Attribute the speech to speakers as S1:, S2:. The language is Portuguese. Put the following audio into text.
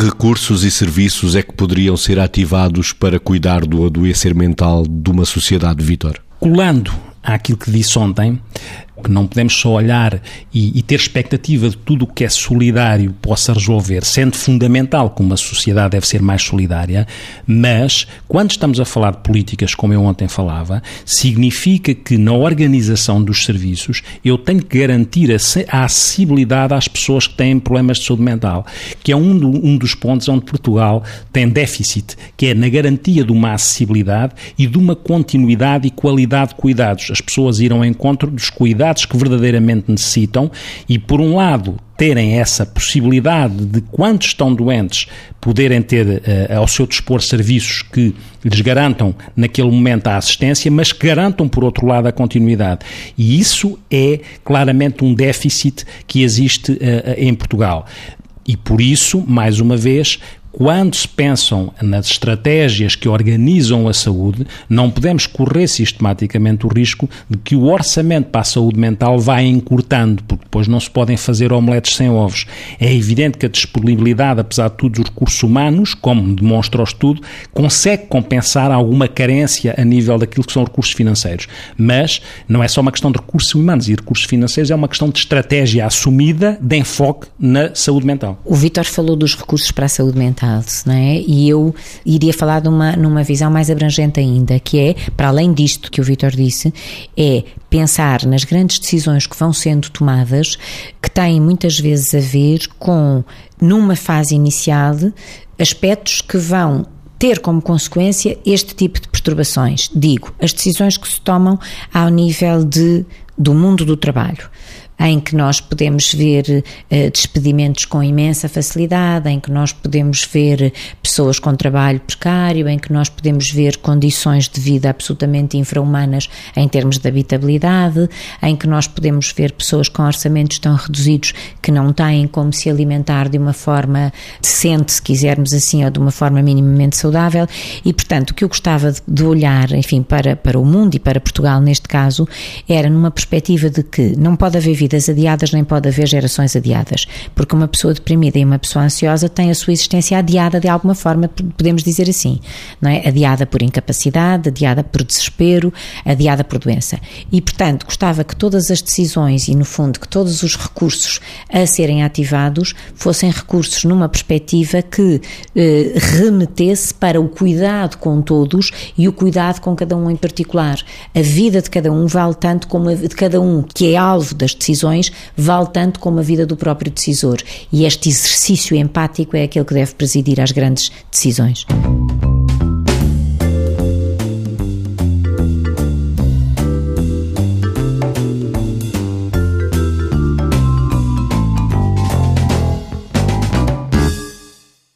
S1: recursos e serviços é que poderiam ser ativados para cuidar do adoecer mental de uma sociedade, Vitor?
S2: Colando àquilo que disse ontem, que não podemos só olhar e, e, ter expectativa de tudo o que é solidário possa resolver, sendo fundamental que uma sociedade deve ser mais solidária, mas quando estamos a falar de políticas, como eu ontem falava, significa que na organização dos serviços eu tenho que garantir a, a acessibilidade às pessoas que têm problemas de saúde mental, que é um, do, um dos pontos onde Portugal tem déficit, que é na garantia de uma acessibilidade e de uma continuidade e qualidade de cuidados. As pessoas irão ao encontro dos cuidados que verdadeiramente necessitam e, por um lado, terem essa possibilidade de, quando estão doentes, poderem ter uh, ao seu dispor serviços que lhes garantam, naquele momento, a assistência, mas que garantam, por outro lado, a continuidade. E isso é claramente um déficit que existe uh, em Portugal. E por isso, mais uma vez, quando se pensam nas estratégias que organizam a saúde, não podemos correr sistematicamente o risco de que o orçamento para a saúde mental vá encurtando, porque depois não se podem fazer omeletes sem ovos. É evidente que a disponibilidade, apesar de tudo, dos recursos humanos, como demonstra o estudo, consegue compensar alguma carência a nível daquilo que são recursos financeiros. Mas não é só uma questão de recursos humanos e recursos financeiros, é uma questão de estratégia assumida de enfoque na saúde mental.
S3: O Vítor falou dos recursos para a saúde mental não é? E eu iria falar de uma, numa visão mais abrangente ainda, que é, para além disto que o Vitor disse, é pensar nas grandes decisões que vão sendo tomadas, que têm muitas vezes a ver com, numa fase inicial, aspectos que vão ter como consequência este tipo de perturbações. Digo, as decisões que se tomam ao nível de, do mundo do trabalho em que nós podemos ver uh, despedimentos com imensa facilidade, em que nós podemos ver pessoas com trabalho precário, em que nós podemos ver condições de vida absolutamente infra-humanas em termos de habitabilidade, em que nós podemos ver pessoas com orçamentos tão reduzidos que não têm como se alimentar de uma forma decente, se quisermos assim, ou de uma forma minimamente saudável. E, portanto, o que eu gostava de olhar, enfim, para, para o mundo e para Portugal neste caso, era numa perspectiva de que não pode haver vida vidas adiadas nem pode haver gerações adiadas, porque uma pessoa deprimida e uma pessoa ansiosa tem a sua existência adiada de alguma forma, podemos dizer assim, não é? Adiada por incapacidade, adiada por desespero, adiada por doença. E, portanto, gostava que todas as decisões e, no fundo, que todos os recursos a serem ativados fossem recursos numa perspectiva que eh, remetesse para o cuidado com todos e o cuidado com cada um em particular. A vida de cada um vale tanto como a de cada um que é alvo das decisões decisões vale tanto como a vida do próprio decisor. E este exercício empático é aquele que deve presidir às grandes decisões.